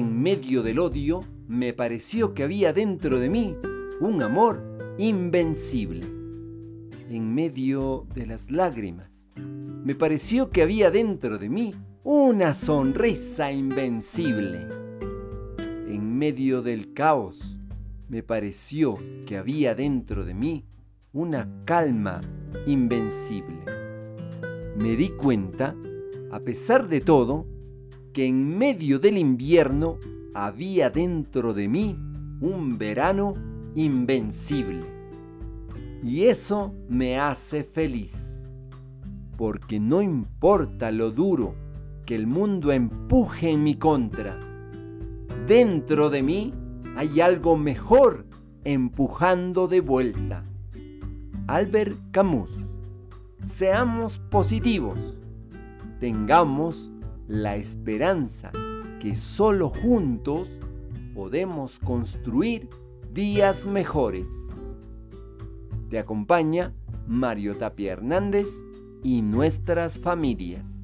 medio del odio, me pareció que había dentro de mí un amor invencible. En medio de las lágrimas, me pareció que había dentro de mí una sonrisa invencible. En medio del caos, me pareció que había dentro de mí una calma invencible. Me di cuenta, a pesar de todo, que en medio del invierno había dentro de mí un verano invencible. Y eso me hace feliz, porque no importa lo duro que el mundo empuje en mi contra, dentro de mí hay algo mejor empujando de vuelta. Albert Camus. Seamos positivos. Tengamos la esperanza que solo juntos podemos construir días mejores. Te acompaña Mario Tapia Hernández y nuestras familias.